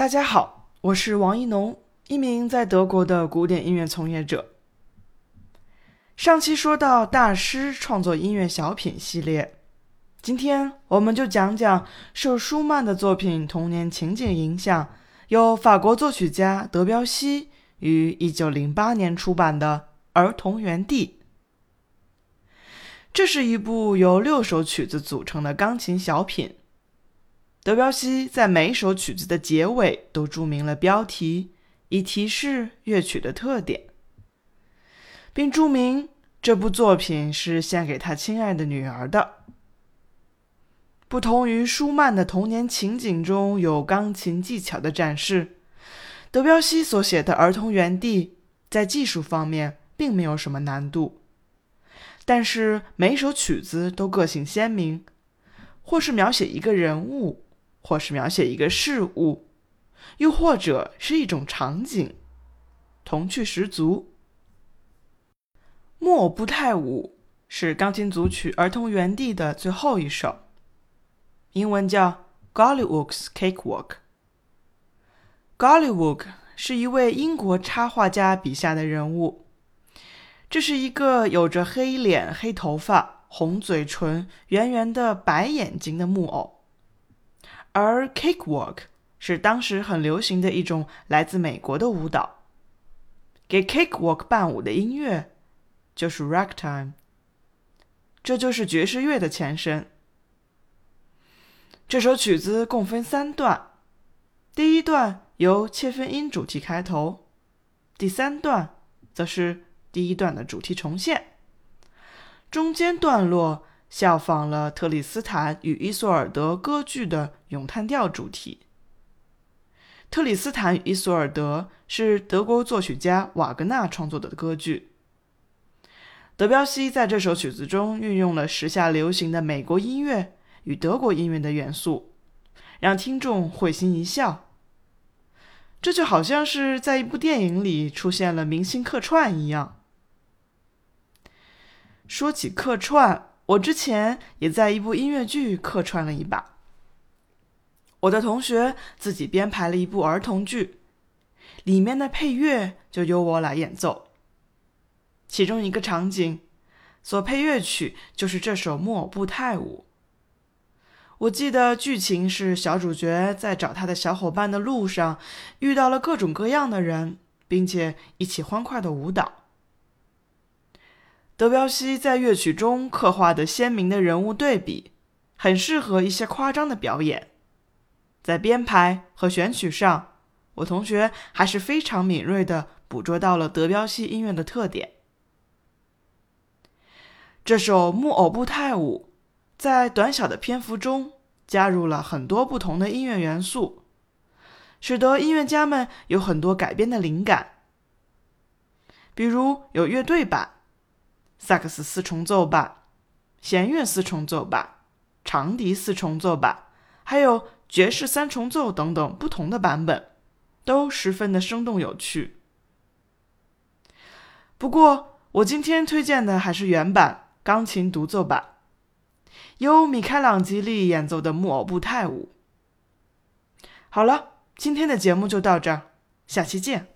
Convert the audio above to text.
大家好，我是王一农，一名在德国的古典音乐从业者。上期说到大师创作音乐小品系列，今天我们就讲讲受舒曼的作品《童年情景》影响，由法国作曲家德彪西于1908年出版的《儿童园地》。这是一部由六首曲子组成的钢琴小品。德彪西在每首曲子的结尾都注明了标题，以提示乐曲的特点，并注明这部作品是献给他亲爱的女儿的。不同于舒曼的童年情景中有钢琴技巧的展示，德彪西所写的《儿童园地》在技术方面并没有什么难度，但是每首曲子都个性鲜明，或是描写一个人物。或是描写一个事物，又或者是一种场景，童趣十足。木偶步态舞是钢琴组曲《儿童园地》的最后一首，英文叫 Gollywog's Cakewalk。Gollywog 是一位英国插画家笔下的人物，这是一个有着黑脸、黑头发、红嘴唇、圆圆的白眼睛的木偶。而 cakewalk 是当时很流行的一种来自美国的舞蹈，给 cakewalk 伴舞的音乐就是 ragtime，这就是爵士乐的前身。这首曲子共分三段，第一段由切分音主题开头，第三段则是第一段的主题重现，中间段落。效仿了特里斯坦与伊索尔德歌剧的咏叹调主题。特里斯坦与伊索尔德是德国作曲家瓦格纳创作的歌剧。德彪西在这首曲子中运用了时下流行的美国音乐与德国音乐的元素，让听众会心一笑。这就好像是在一部电影里出现了明星客串一样。说起客串。我之前也在一部音乐剧客串了一把。我的同学自己编排了一部儿童剧，里面的配乐就由我来演奏。其中一个场景所配乐曲就是这首木偶步态舞。我记得剧情是小主角在找他的小伙伴的路上遇到了各种各样的人，并且一起欢快的舞蹈。德彪西在乐曲中刻画的鲜明的人物对比，很适合一些夸张的表演。在编排和选曲上，我同学还是非常敏锐地捕捉到了德彪西音乐的特点。这首木偶步态舞在短小的篇幅中加入了很多不同的音乐元素，使得音乐家们有很多改编的灵感，比如有乐队版。萨克斯四重奏版、弦乐四重奏版、长笛四重奏版，还有爵士三重奏等等不同的版本，都十分的生动有趣。不过，我今天推荐的还是原版钢琴独奏版，由米开朗基利演奏的木偶步态舞。好了，今天的节目就到这儿，下期见。